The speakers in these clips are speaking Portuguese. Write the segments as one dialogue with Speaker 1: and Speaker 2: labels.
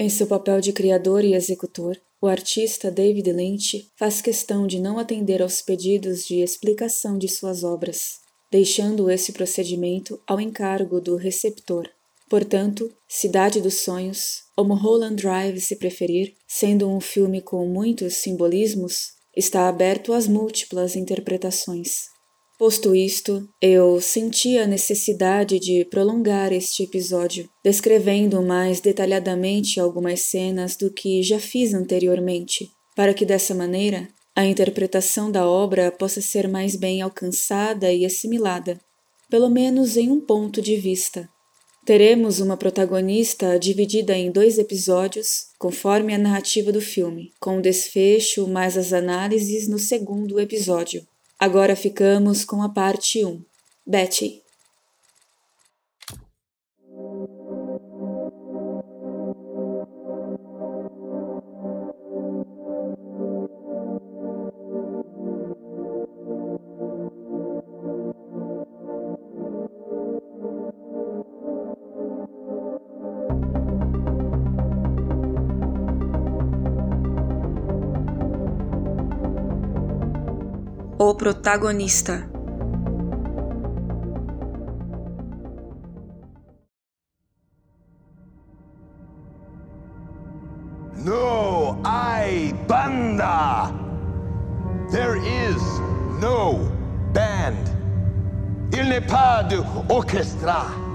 Speaker 1: Em seu papel de criador e executor, o artista David Lynch faz questão de não atender aos pedidos de explicação de suas obras, deixando esse procedimento ao encargo do receptor. Portanto, Cidade dos Sonhos, ou Mulholland Drive se preferir, sendo um filme com muitos simbolismos, está aberto às múltiplas interpretações. Posto isto, eu senti a necessidade de prolongar este episódio, descrevendo mais detalhadamente algumas cenas do que já fiz anteriormente, para que dessa maneira a interpretação da obra possa ser mais bem alcançada e assimilada, pelo menos em um ponto de vista. Teremos uma protagonista dividida em dois episódios, conforme a narrativa do filme, com o desfecho mais as análises no segundo episódio. Agora ficamos com a parte 1. Betty. O protagonista.
Speaker 2: No hay banda. There is no band. Il n'est pas d'orchestra.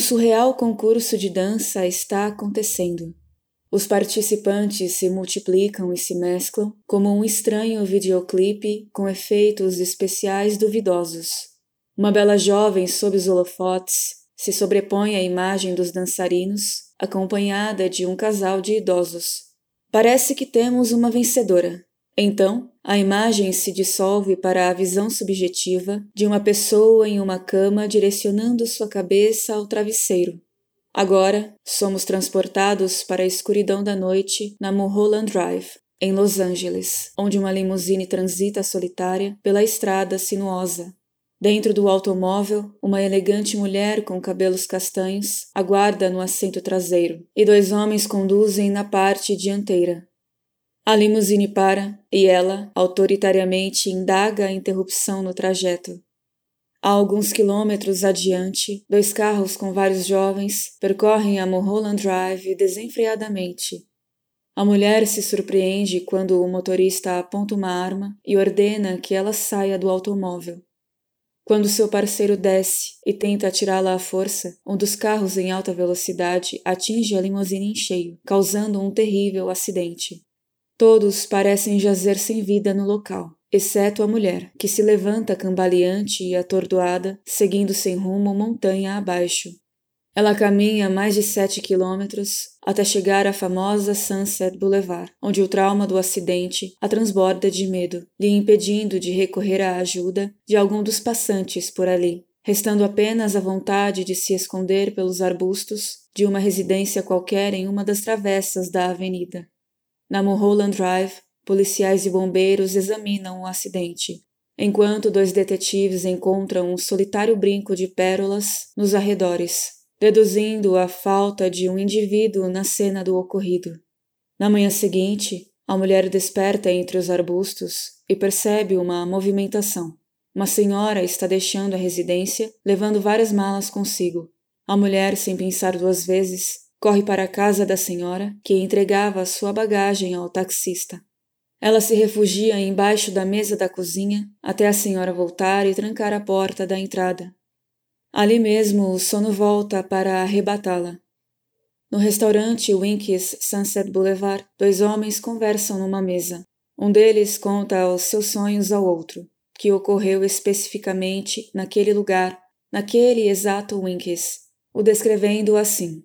Speaker 1: Surreal concurso de dança está acontecendo. Os participantes se multiplicam e se mesclam como um estranho videoclipe com efeitos especiais duvidosos. Uma bela jovem sob os holofotes se sobrepõe à imagem dos dançarinos, acompanhada de um casal de idosos. Parece que temos uma vencedora. Então, a imagem se dissolve para a visão subjetiva de uma pessoa em uma cama direcionando sua cabeça ao travesseiro. Agora, somos transportados para a escuridão da noite na Mulholland Drive, em Los Angeles, onde uma limusine transita solitária pela estrada sinuosa. Dentro do automóvel, uma elegante mulher com cabelos castanhos aguarda no assento traseiro, e dois homens conduzem na parte dianteira. A limusine para e ela, autoritariamente, indaga a interrupção no trajeto. A alguns quilômetros adiante, dois carros com vários jovens percorrem a Mulholland Drive desenfreadamente. A mulher se surpreende quando o motorista aponta uma arma e ordena que ela saia do automóvel. Quando seu parceiro desce e tenta atirá-la à força, um dos carros em alta velocidade atinge a limusine em cheio, causando um terrível acidente. Todos parecem jazer sem vida no local, exceto a mulher, que se levanta cambaleante e atordoada, seguindo sem rumo montanha abaixo. Ela caminha mais de sete quilômetros até chegar à famosa Sunset Boulevard, onde o trauma do acidente a transborda de medo, lhe impedindo de recorrer à ajuda de algum dos passantes por ali, restando apenas a vontade de se esconder pelos arbustos de uma residência qualquer em uma das travessas da avenida. Na Mulholland Drive, policiais e bombeiros examinam o acidente, enquanto dois detetives encontram um solitário brinco de pérolas nos arredores, deduzindo a falta de um indivíduo na cena do ocorrido. Na manhã seguinte, a mulher desperta entre os arbustos e percebe uma movimentação. Uma senhora está deixando a residência, levando várias malas consigo. A mulher, sem pensar duas vezes, Corre para a casa da senhora, que entregava sua bagagem ao taxista. Ela se refugia embaixo da mesa da cozinha até a senhora voltar e trancar a porta da entrada. Ali mesmo o sono volta para arrebatá-la. No restaurante Winkies Sunset Boulevard, dois homens conversam numa mesa. Um deles conta os seus sonhos ao outro, que ocorreu especificamente naquele lugar, naquele exato Winkies, o descrevendo assim.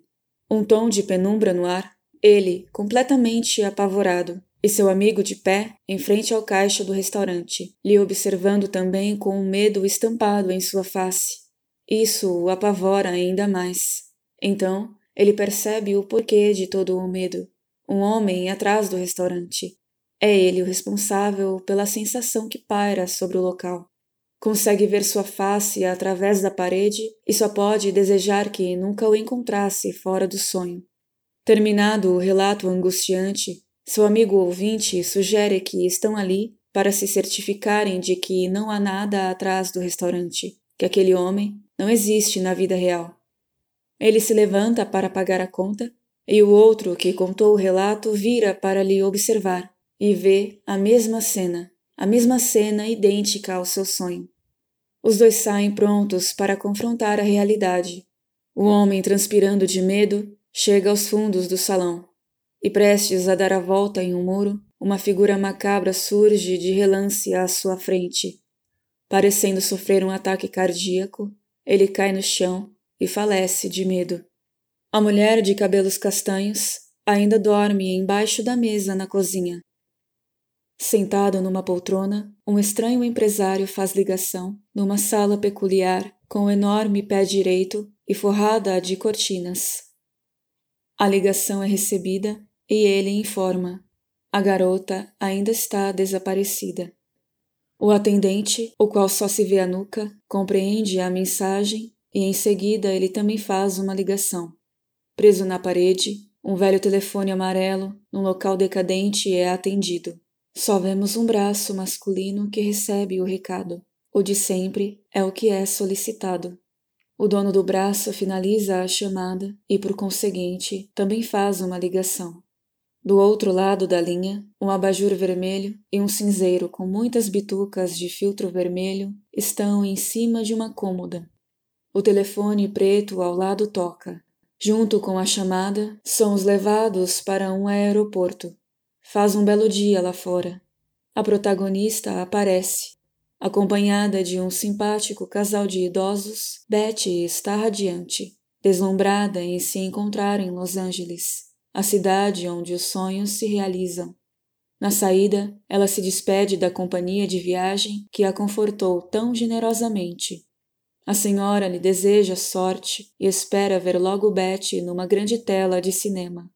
Speaker 1: Um tom de penumbra no ar, ele, completamente apavorado, e seu amigo de pé, em frente ao caixa do restaurante, lhe observando também com um medo estampado em sua face. Isso o apavora ainda mais. Então, ele percebe o porquê de todo o medo. Um homem atrás do restaurante. É ele o responsável pela sensação que paira sobre o local. Consegue ver sua face através da parede e só pode desejar que nunca o encontrasse fora do sonho. Terminado o relato angustiante, seu amigo ouvinte sugere que estão ali para se certificarem de que não há nada atrás do restaurante, que aquele homem não existe na vida real. Ele se levanta para pagar a conta e o outro que contou o relato vira para lhe observar e vê a mesma cena, a mesma cena idêntica ao seu sonho. Os dois saem prontos para confrontar a realidade. O homem, transpirando de medo, chega aos fundos do salão e, prestes a dar a volta em um muro, uma figura macabra surge de relance à sua frente. Parecendo sofrer um ataque cardíaco, ele cai no chão e falece de medo. A mulher de cabelos castanhos ainda dorme embaixo da mesa na cozinha. Sentado numa poltrona, um estranho empresário faz ligação numa sala peculiar com um enorme pé direito e forrada de cortinas. A ligação é recebida e ele informa: a garota ainda está desaparecida. O atendente, o qual só se vê a nuca, compreende a mensagem e em seguida ele também faz uma ligação. Preso na parede, um velho telefone amarelo, num local decadente, é atendido. Só vemos um braço masculino que recebe o recado. O de sempre é o que é solicitado. O dono do braço finaliza a chamada e, por conseguinte, também faz uma ligação. Do outro lado da linha, um abajur vermelho e um cinzeiro com muitas bitucas de filtro vermelho estão em cima de uma cômoda. O telefone preto ao lado toca. Junto com a chamada, somos levados para um aeroporto. Faz um belo dia lá fora. A protagonista aparece. Acompanhada de um simpático casal de idosos, Betty está radiante, deslumbrada em se encontrar em Los Angeles, a cidade onde os sonhos se realizam. Na saída, ela se despede da companhia de viagem que a confortou tão generosamente. A senhora lhe deseja sorte e espera ver logo Betty numa grande tela de cinema.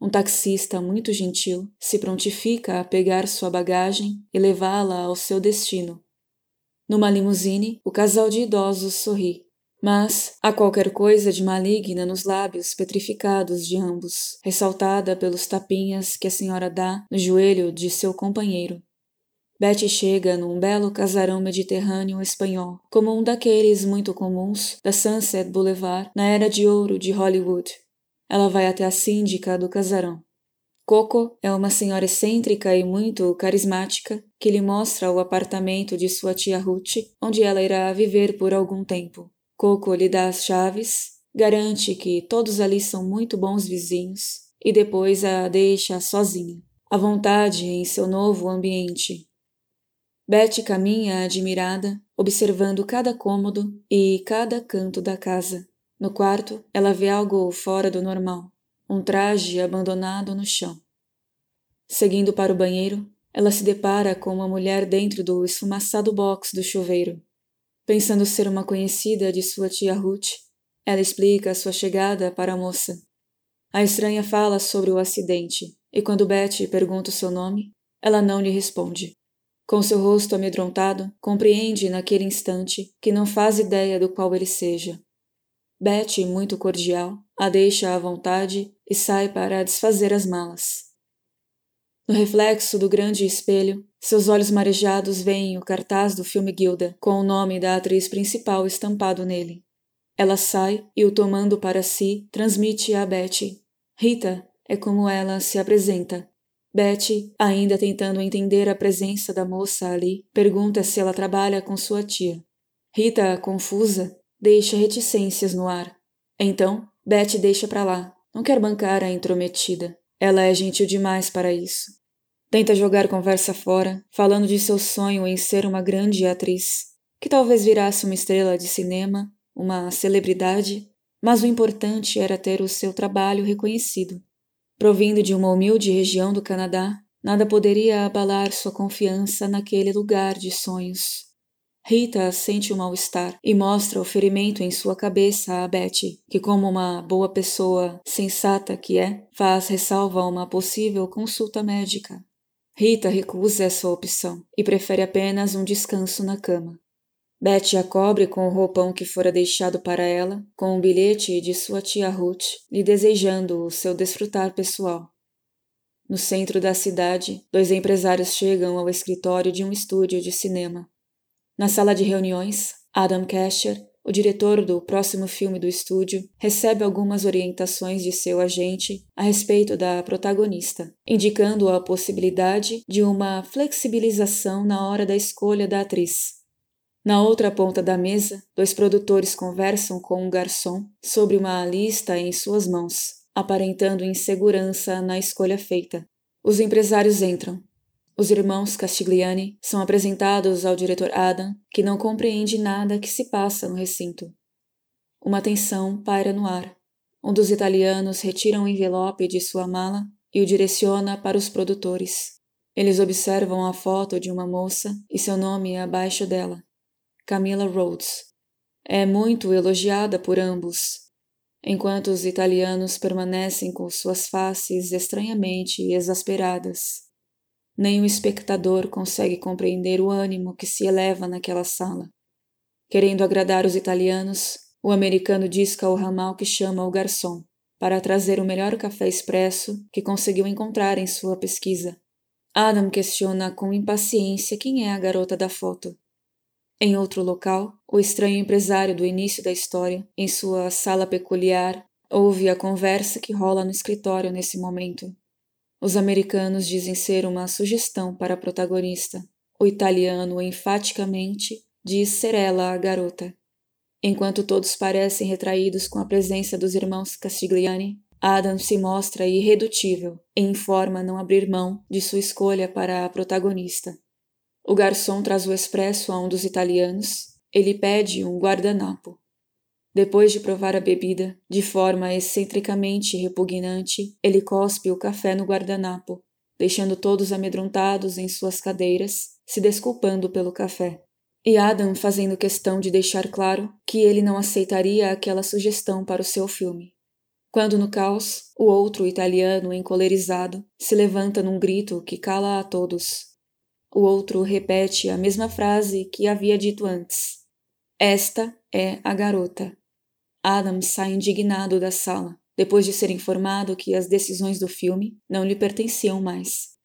Speaker 1: Um taxista muito gentil se prontifica a pegar sua bagagem e levá-la ao seu destino. Numa limusine, o casal de idosos sorri, mas há qualquer coisa de maligna nos lábios petrificados de ambos, ressaltada pelos tapinhas que a senhora dá no joelho de seu companheiro. Betty chega num belo casarão mediterrâneo espanhol, como um daqueles muito comuns da Sunset Boulevard na era de ouro de Hollywood, ela vai até a síndica do casarão. Coco é uma senhora excêntrica e muito carismática que lhe mostra o apartamento de sua tia Ruth, onde ela irá viver por algum tempo. Coco lhe dá as chaves, garante que todos ali são muito bons vizinhos e depois a deixa sozinha, à vontade em seu novo ambiente. Betty caminha admirada, observando cada cômodo e cada canto da casa. No quarto, ela vê algo fora do normal, um traje abandonado no chão. Seguindo para o banheiro, ela se depara com uma mulher dentro do esfumaçado box do chuveiro. Pensando ser uma conhecida de sua tia Ruth, ela explica sua chegada para a moça. A estranha fala sobre o acidente, e quando Betty pergunta o seu nome, ela não lhe responde. Com seu rosto amedrontado, compreende naquele instante que não faz ideia do qual ele seja. Betty, muito cordial, a deixa à vontade e sai para desfazer as malas. No reflexo do grande espelho, seus olhos marejados veem o cartaz do filme Gilda, com o nome da atriz principal estampado nele. Ela sai e, o tomando para si, transmite a Betty. Rita é como ela se apresenta. Betty, ainda tentando entender a presença da moça ali, pergunta se ela trabalha com sua tia. Rita, confusa, deixa reticências no ar. Então, Beth deixa para lá. Não quer bancar a intrometida. Ela é gentil demais para isso. Tenta jogar conversa fora, falando de seu sonho em ser uma grande atriz, que talvez virasse uma estrela de cinema, uma celebridade, mas o importante era ter o seu trabalho reconhecido. Provindo de uma humilde região do Canadá, nada poderia abalar sua confiança naquele lugar de sonhos. Rita sente o um mal-estar e mostra o ferimento em sua cabeça a Betty, que, como uma boa pessoa sensata que é, faz ressalva a uma possível consulta médica. Rita recusa essa opção e prefere apenas um descanso na cama. Betty a cobre com o roupão que fora deixado para ela, com um bilhete de sua tia Ruth, lhe desejando o seu desfrutar pessoal. No centro da cidade, dois empresários chegam ao escritório de um estúdio de cinema. Na sala de reuniões, Adam Casher, o diretor do próximo filme do estúdio, recebe algumas orientações de seu agente a respeito da protagonista, indicando a possibilidade de uma flexibilização na hora da escolha da atriz. Na outra ponta da mesa, dois produtores conversam com um garçom sobre uma lista em suas mãos, aparentando insegurança na escolha feita. Os empresários entram. Os irmãos Castigliani são apresentados ao diretor Adam, que não compreende nada que se passa no recinto. Uma tensão paira no ar. Um dos italianos retira um envelope de sua mala e o direciona para os produtores. Eles observam a foto de uma moça e seu nome abaixo dela. Camilla Rhodes. É muito elogiada por ambos, enquanto os italianos permanecem com suas faces estranhamente exasperadas. Nem o espectador consegue compreender o ânimo que se eleva naquela sala. Querendo agradar os italianos, o americano disca ao ramal que chama o garçom para trazer o melhor café expresso que conseguiu encontrar em sua pesquisa. Adam questiona com impaciência quem é a garota da foto. Em outro local, o estranho empresário do início da história, em sua sala peculiar, ouve a conversa que rola no escritório nesse momento. Os americanos dizem ser uma sugestão para a protagonista. O italiano enfaticamente diz ser ela a garota. Enquanto todos parecem retraídos com a presença dos irmãos Castigliani, Adam se mostra irredutível e informa não abrir mão de sua escolha para a protagonista. O garçom traz o expresso a um dos italianos. Ele pede um guardanapo. Depois de provar a bebida, de forma excentricamente repugnante, ele cospe o café no guardanapo, deixando todos amedrontados em suas cadeiras, se desculpando pelo café. E Adam fazendo questão de deixar claro que ele não aceitaria aquela sugestão para o seu filme. Quando no caos, o outro italiano, encolerizado, se levanta num grito que cala a todos, o outro repete a mesma frase que havia dito antes. Esta é a garota. Adam sai indignado da sala, depois de ser informado que as decisões do filme não lhe pertenciam mais.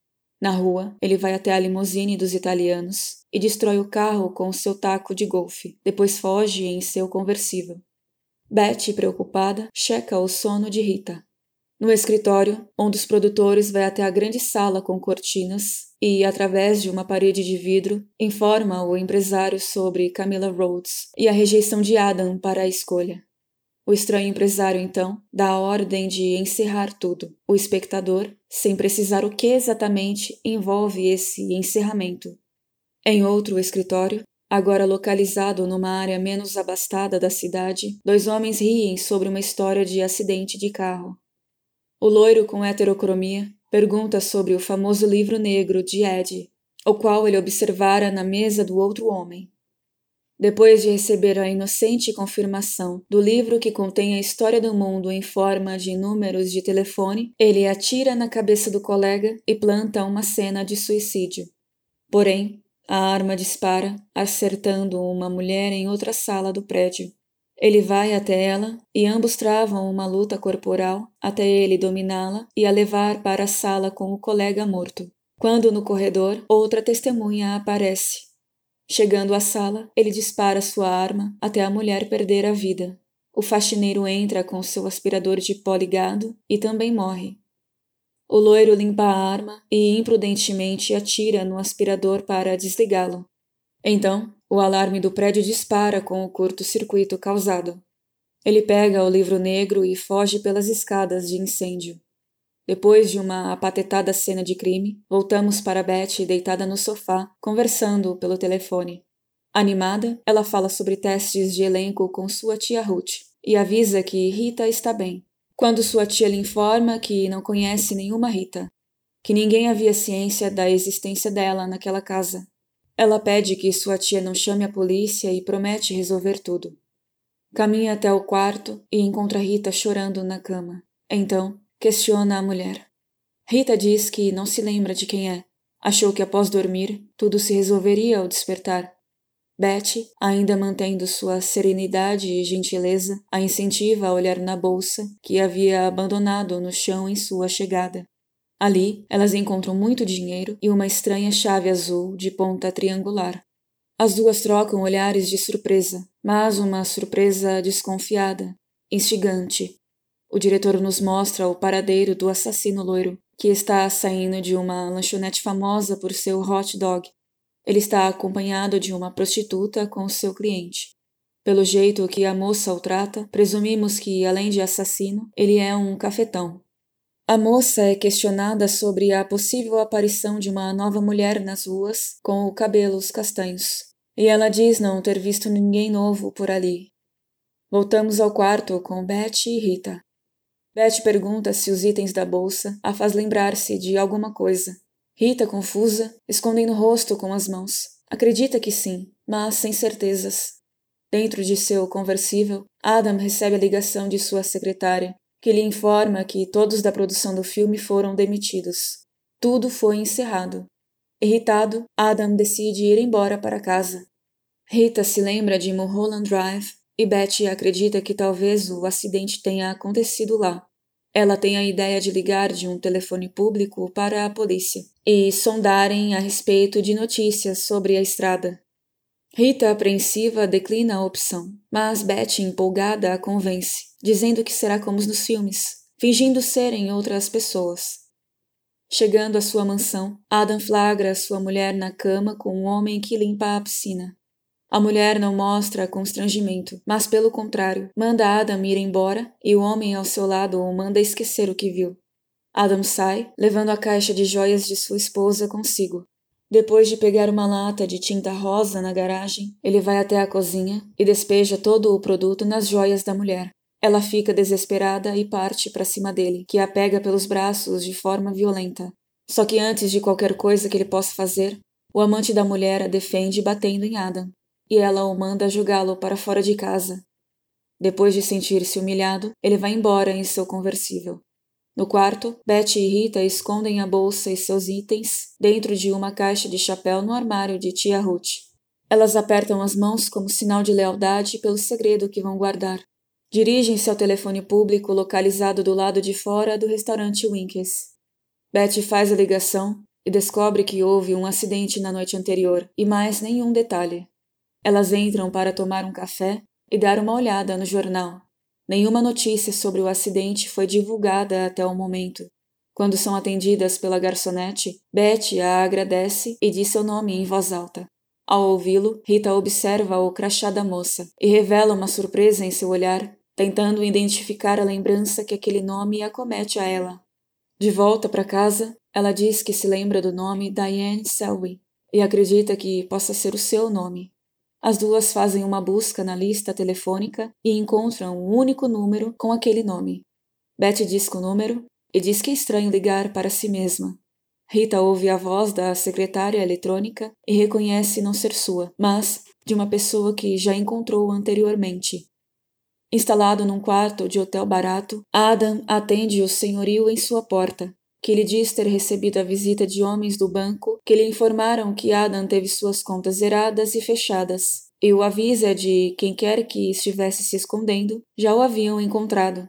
Speaker 1: Na rua, ele vai até a limusine dos italianos e destrói o carro com seu taco de golfe, depois foge em seu conversível. Betty, preocupada, checa o sono de Rita. No escritório, um dos produtores vai até a grande sala com cortinas e, através de uma parede de vidro, informa o empresário sobre Camilla Rhodes e a rejeição de Adam para a escolha. O estranho empresário, então, dá a ordem de encerrar tudo. O espectador, sem precisar o que exatamente envolve esse encerramento. Em outro escritório, agora localizado numa área menos abastada da cidade, dois homens riem sobre uma história de acidente de carro. O loiro com heterocromia pergunta sobre o famoso livro negro de Ed, o qual ele observara na mesa do outro homem. Depois de receber a inocente confirmação do livro que contém a história do mundo em forma de números de telefone, ele atira na cabeça do colega e planta uma cena de suicídio. Porém, a arma dispara, acertando uma mulher em outra sala do prédio. Ele vai até ela e ambos travam uma luta corporal até ele dominá-la e a levar para a sala com o colega morto. Quando no corredor, outra testemunha aparece. Chegando à sala, ele dispara sua arma até a mulher perder a vida. O faxineiro entra com seu aspirador de pó ligado e também morre. O loiro limpa a arma e imprudentemente atira no aspirador para desligá-lo. Então, o alarme do prédio dispara com o curto-circuito causado. Ele pega o livro negro e foge pelas escadas de incêndio. Depois de uma apatetada cena de crime, voltamos para Betty deitada no sofá, conversando pelo telefone. Animada, ela fala sobre testes de elenco com sua tia Ruth e avisa que Rita está bem. Quando sua tia lhe informa que não conhece nenhuma Rita, que ninguém havia ciência da existência dela naquela casa. Ela pede que sua tia não chame a polícia e promete resolver tudo. Caminha até o quarto e encontra Rita chorando na cama. Então, Questiona a mulher. Rita diz que não se lembra de quem é. Achou que após dormir tudo se resolveria ao despertar. Betty, ainda mantendo sua serenidade e gentileza, a incentiva a olhar na bolsa que havia abandonado no chão em sua chegada. Ali, elas encontram muito dinheiro e uma estranha chave azul de ponta triangular. As duas trocam olhares de surpresa, mas uma surpresa desconfiada, instigante, o diretor nos mostra o paradeiro do assassino loiro, que está saindo de uma lanchonete famosa por seu hot dog. Ele está acompanhado de uma prostituta com seu cliente. Pelo jeito que a moça o trata, presumimos que, além de assassino, ele é um cafetão. A moça é questionada sobre a possível aparição de uma nova mulher nas ruas com cabelos castanhos, e ela diz não ter visto ninguém novo por ali. Voltamos ao quarto com Betty e Rita. Beth pergunta se os itens da bolsa a faz lembrar-se de alguma coisa. Rita, confusa, escondendo o rosto com as mãos. Acredita que sim, mas sem certezas. Dentro de seu conversível, Adam recebe a ligação de sua secretária, que lhe informa que todos da produção do filme foram demitidos. Tudo foi encerrado. Irritado, Adam decide ir embora para casa. Rita se lembra de Mulholland Drive e Betty acredita que talvez o acidente tenha acontecido lá. Ela tem a ideia de ligar de um telefone público para a polícia e sondarem a respeito de notícias sobre a estrada. Rita, apreensiva, declina a opção, mas Betty, empolgada, a convence, dizendo que será como nos filmes, fingindo serem outras pessoas. Chegando à sua mansão, Adam flagra sua mulher na cama com um homem que limpa a piscina. A mulher não mostra constrangimento, mas pelo contrário, manda Adam ir embora e o homem ao seu lado o manda esquecer o que viu. Adam sai, levando a caixa de joias de sua esposa consigo. Depois de pegar uma lata de tinta rosa na garagem, ele vai até a cozinha e despeja todo o produto nas joias da mulher. Ela fica desesperada e parte para cima dele, que a pega pelos braços de forma violenta. Só que antes de qualquer coisa que ele possa fazer, o amante da mulher a defende batendo em Adam e ela o manda jogá-lo para fora de casa. Depois de sentir-se humilhado, ele vai embora em seu conversível. No quarto, Betty e Rita escondem a bolsa e seus itens dentro de uma caixa de chapéu no armário de tia Ruth. Elas apertam as mãos como sinal de lealdade pelo segredo que vão guardar. Dirigem-se ao telefone público localizado do lado de fora do restaurante Winkes. Betty faz a ligação e descobre que houve um acidente na noite anterior e mais nenhum detalhe. Elas entram para tomar um café e dar uma olhada no jornal. Nenhuma notícia sobre o acidente foi divulgada até o momento. Quando são atendidas pela garçonete, Betty a agradece e diz seu nome em voz alta. Ao ouvi-lo, Rita observa o crachá da moça e revela uma surpresa em seu olhar, tentando identificar a lembrança que aquele nome acomete a ela. De volta para casa, ela diz que se lembra do nome Diane Selby e acredita que possa ser o seu nome. As duas fazem uma busca na lista telefônica e encontram um único número com aquele nome. Betty diz o número e diz que é estranho ligar para si mesma. Rita ouve a voz da secretária eletrônica e reconhece não ser sua, mas de uma pessoa que já encontrou anteriormente. Instalado num quarto de hotel barato, Adam atende o senhorio em sua porta que lhe diz ter recebido a visita de homens do banco que lhe informaram que Adam teve suas contas zeradas e fechadas, e o avisa de quem quer que estivesse se escondendo já o haviam encontrado.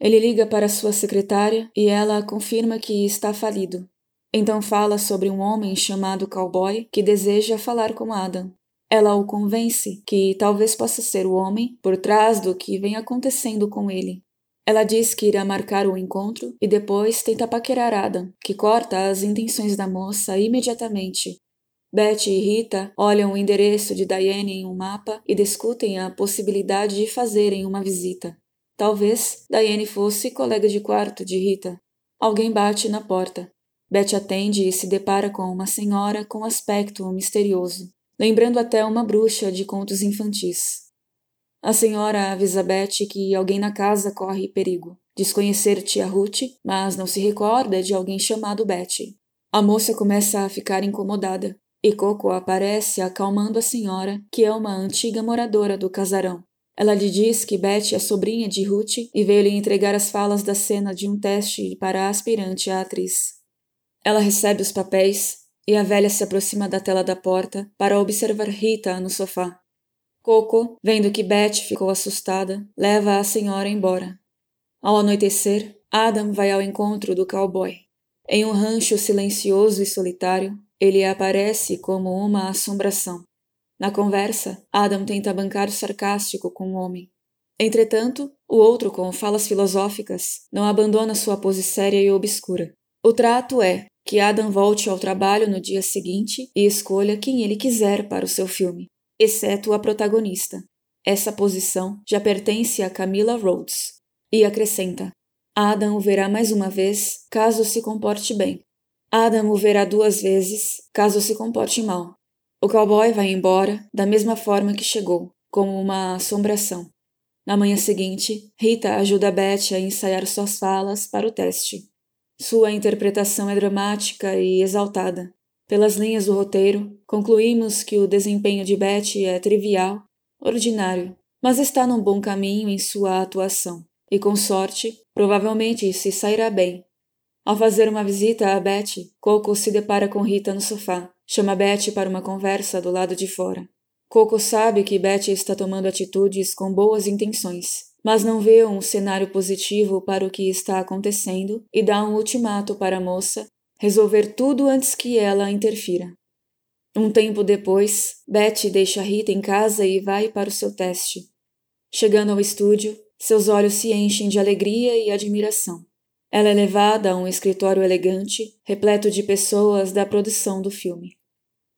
Speaker 1: Ele liga para sua secretária e ela confirma que está falido. Então fala sobre um homem chamado Cowboy que deseja falar com Adam. Ela o convence que talvez possa ser o homem por trás do que vem acontecendo com ele. Ela diz que irá marcar o encontro e depois tenta paquerar Adam, que corta as intenções da moça imediatamente. Betty e Rita olham o endereço de Diane em um mapa e discutem a possibilidade de fazerem uma visita. Talvez Diane fosse colega de quarto de Rita. alguém bate na porta. Betty atende e se depara com uma senhora com aspecto misterioso, lembrando até uma bruxa de contos infantis. A senhora avisa Betty que alguém na casa corre perigo. Desconhecer tia Ruth, mas não se recorda de alguém chamado Betty. A moça começa a ficar incomodada e Coco aparece acalmando a senhora, que é uma antiga moradora do casarão. Ela lhe diz que Betty é sobrinha de Ruth e veio lhe entregar as falas da cena de um teste para a aspirante à atriz. Ela recebe os papéis e a velha se aproxima da tela da porta para observar Rita no sofá. Coco, vendo que Betty ficou assustada, leva a senhora embora. Ao anoitecer, Adam vai ao encontro do cowboy. Em um rancho silencioso e solitário, ele aparece como uma assombração. Na conversa, Adam tenta bancar o sarcástico com o homem. Entretanto, o outro, com falas filosóficas, não abandona sua pose séria e obscura. O trato é que Adam volte ao trabalho no dia seguinte e escolha quem ele quiser para o seu filme, exceto a protagonista. Essa posição já pertence a Camila Rhodes. E acrescenta: Adam o verá mais uma vez caso se comporte bem. Adam o verá duas vezes caso se comporte mal. O cowboy vai embora da mesma forma que chegou, como uma assombração. Na manhã seguinte, Rita ajuda Beth a ensaiar suas falas para o teste. Sua interpretação é dramática e exaltada. Pelas linhas do roteiro, concluímos que o desempenho de Beth é trivial, ordinário, mas está num bom caminho em sua atuação e, com sorte, provavelmente se sairá bem. Ao fazer uma visita a Betty, Coco se depara com Rita no sofá. Chama Betty para uma conversa do lado de fora. Coco sabe que Betty está tomando atitudes com boas intenções, mas não vê um cenário positivo para o que está acontecendo e dá um ultimato para a moça resolver tudo antes que ela interfira. Um tempo depois, Betty deixa Rita em casa e vai para o seu teste. Chegando ao estúdio, seus olhos se enchem de alegria e admiração. Ela é levada a um escritório elegante, repleto de pessoas da produção do filme.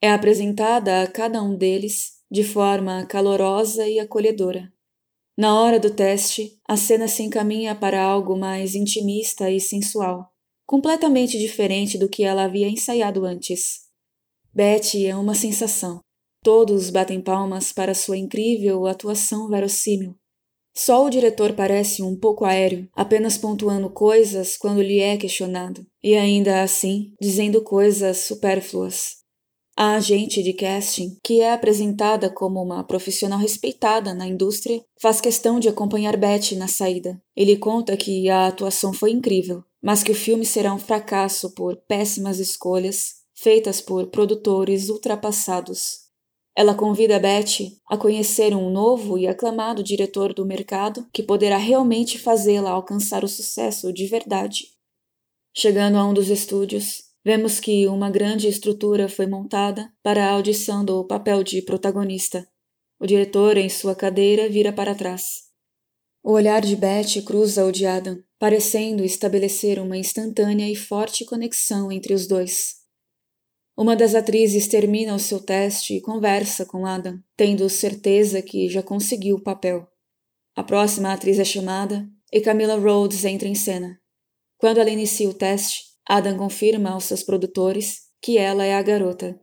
Speaker 1: É apresentada a cada um deles de forma calorosa e acolhedora. Na hora do teste, a cena se encaminha para algo mais intimista e sensual, completamente diferente do que ela havia ensaiado antes. Betty é uma sensação. Todos batem palmas para sua incrível atuação verossímil. Só o diretor parece um pouco aéreo, apenas pontuando coisas quando lhe é questionado, e ainda assim dizendo coisas supérfluas. A agente de casting, que é apresentada como uma profissional respeitada na indústria, faz questão de acompanhar Betty na saída. Ele conta que a atuação foi incrível, mas que o filme será um fracasso por péssimas escolhas feitas por produtores ultrapassados. Ela convida Betty a conhecer um novo e aclamado diretor do mercado que poderá realmente fazê-la alcançar o sucesso de verdade. Chegando a um dos estúdios, vemos que uma grande estrutura foi montada para a audição do papel de protagonista. O diretor, em sua cadeira, vira para trás. O olhar de Betty cruza o de Adam, parecendo estabelecer uma instantânea e forte conexão entre os dois. Uma das atrizes termina o seu teste e conversa com Adam, tendo certeza que já conseguiu o papel. A próxima atriz é chamada e Camila Rhodes entra em cena. Quando ela inicia o teste, Adam confirma aos seus produtores que ela é a garota.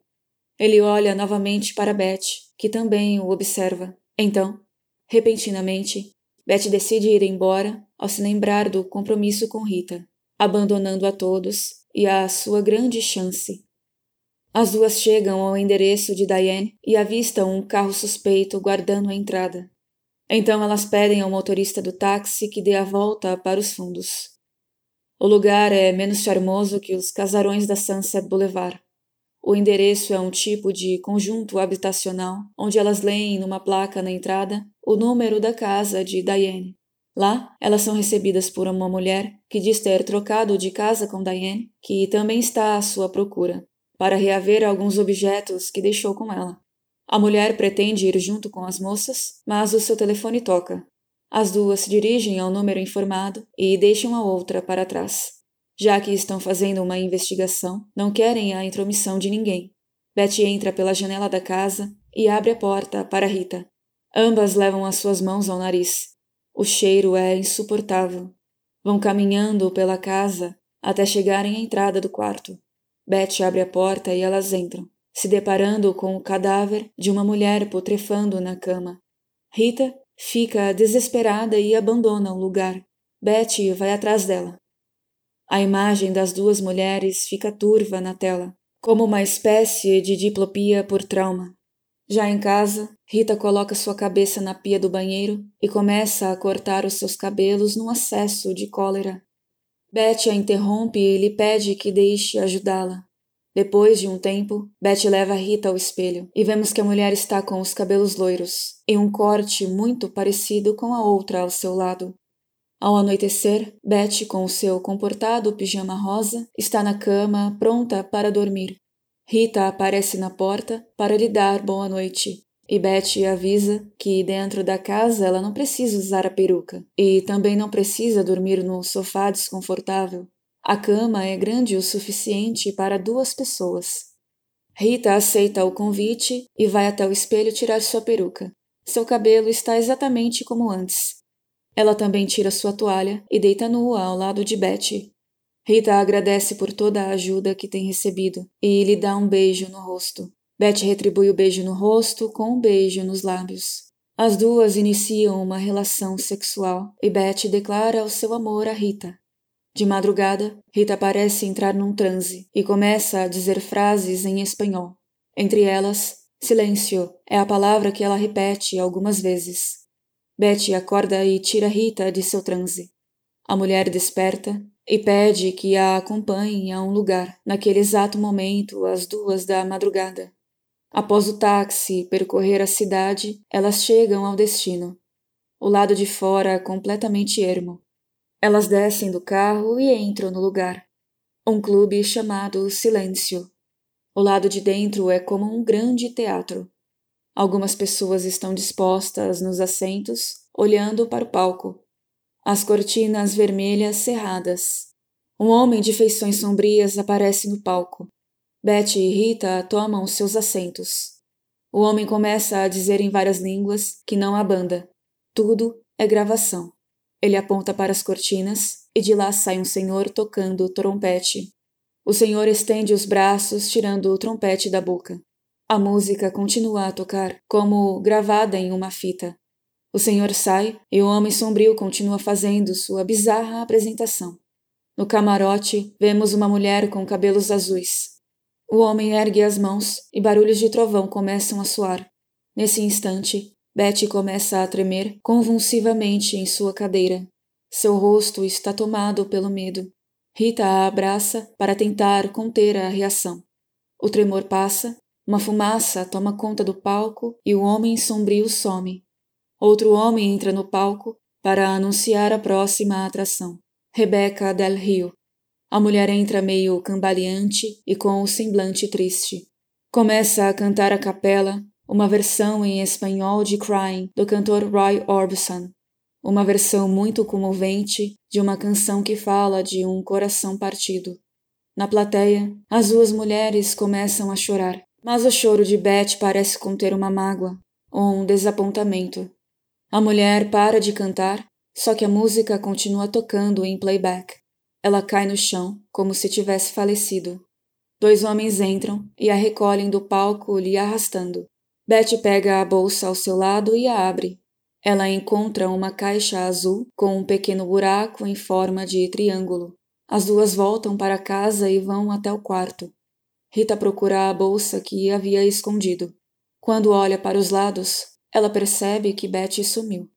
Speaker 1: Ele olha novamente para Beth, que também o observa. Então, repentinamente, Beth decide ir embora ao se lembrar do compromisso com Rita, abandonando a todos e a sua grande chance as duas chegam ao endereço de Diane e avistam um carro suspeito guardando a entrada. Então elas pedem ao motorista do táxi que dê a volta para os fundos. O lugar é menos charmoso que os casarões da Sunset Boulevard. O endereço é um tipo de conjunto habitacional, onde elas leem numa placa na entrada o número da casa de Diane. Lá, elas são recebidas por uma mulher que diz ter trocado de casa com Diane, que também está à sua procura para reaver alguns objetos que deixou com ela. A mulher pretende ir junto com as moças, mas o seu telefone toca. As duas se dirigem ao número informado e deixam a outra para trás. Já que estão fazendo uma investigação, não querem a intromissão de ninguém. Betty entra pela janela da casa e abre a porta para Rita. Ambas levam as suas mãos ao nariz. O cheiro é insuportável. Vão caminhando pela casa até chegarem à entrada do quarto. Beth abre a porta e elas entram, se deparando com o cadáver de uma mulher putrefando na cama. Rita fica desesperada e abandona o lugar. Beth vai atrás dela. A imagem das duas mulheres fica turva na tela, como uma espécie de diplopia por trauma. Já em casa, Rita coloca sua cabeça na pia do banheiro e começa a cortar os seus cabelos num acesso de cólera. Beth a interrompe e lhe pede que deixe ajudá-la. Depois de um tempo, Beth leva Rita ao espelho e vemos que a mulher está com os cabelos loiros, em um corte muito parecido com a outra ao seu lado. Ao anoitecer, Beth, com o seu comportado pijama rosa, está na cama, pronta para dormir. Rita aparece na porta para lhe dar boa noite, e Beth avisa que dentro da casa ela não precisa usar a peruca e também não precisa dormir no sofá desconfortável. A cama é grande o suficiente para duas pessoas. Rita aceita o convite e vai até o espelho tirar sua peruca. Seu cabelo está exatamente como antes, ela também tira sua toalha e deita nua ao lado de Betty. Rita agradece por toda a ajuda que tem recebido e lhe dá um beijo no rosto. Betty retribui o beijo no rosto com um beijo nos lábios. As duas iniciam uma relação sexual e Betty declara o seu amor a Rita. De madrugada, Rita parece entrar num transe e começa a dizer frases em espanhol. Entre elas, silêncio é a palavra que ela repete algumas vezes. Betty acorda e tira Rita de seu transe. A mulher desperta e pede que a acompanhe a um lugar, naquele exato momento, às duas da madrugada. Após o táxi percorrer a cidade, elas chegam ao destino. O lado de fora é completamente ermo. Elas descem do carro e entram no lugar. Um clube chamado Silêncio. O lado de dentro é como um grande teatro. Algumas pessoas estão dispostas nos assentos, olhando para o palco. As cortinas vermelhas cerradas. Um homem de feições sombrias aparece no palco. Betty e Rita tomam seus assentos. O homem começa a dizer em várias línguas que não há banda. Tudo é gravação. Ele aponta para as cortinas e de lá sai um senhor tocando trompete. O senhor estende os braços, tirando o trompete da boca. A música continua a tocar, como gravada em uma fita. O senhor sai e o homem sombrio continua fazendo sua bizarra apresentação. No camarote, vemos uma mulher com cabelos azuis. O homem ergue as mãos e barulhos de trovão começam a soar. Nesse instante, Betty começa a tremer convulsivamente em sua cadeira. Seu rosto está tomado pelo medo. Rita a abraça para tentar conter a reação. O tremor passa uma fumaça toma conta do palco e o homem sombrio some. Outro homem entra no palco para anunciar a próxima atração. Rebecca Del Rio. A mulher entra meio cambaleante e com o semblante triste. Começa a cantar a capela uma versão em espanhol de Crying do cantor Roy Orbison. Uma versão muito comovente de uma canção que fala de um coração partido. Na plateia, as duas mulheres começam a chorar. Mas o choro de Beth parece conter uma mágoa ou um desapontamento. A mulher para de cantar, só que a música continua tocando em playback. Ela cai no chão, como se tivesse falecido. Dois homens entram e a recolhem do palco, lhe arrastando. Beth pega a bolsa ao seu lado e a abre. Ela encontra uma caixa azul com um pequeno buraco em forma de triângulo. As duas voltam para casa e vão até o quarto. Rita procura a bolsa que havia escondido. Quando olha para os lados, ela percebe que Betty sumiu.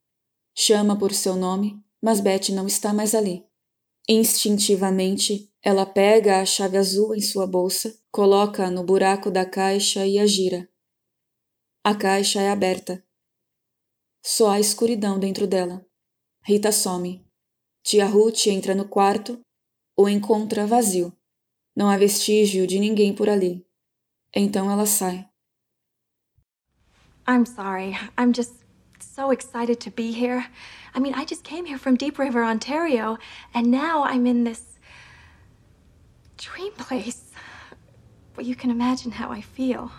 Speaker 1: Chama por seu nome, mas Betty não está mais ali. Instintivamente, ela pega a chave azul em sua bolsa, coloca-a no buraco da caixa e a gira. A caixa é aberta. Só há escuridão dentro dela. Rita some. Tia Ruth entra no quarto, o encontra vazio. Não há vestígio de ninguém por ali. Então ela sai.
Speaker 3: I'm sorry. I'm just so excited to be here. I mean, I just came here from Deep River, Ontario, and now I'm in this dream place. Well, you can imagine how I feel.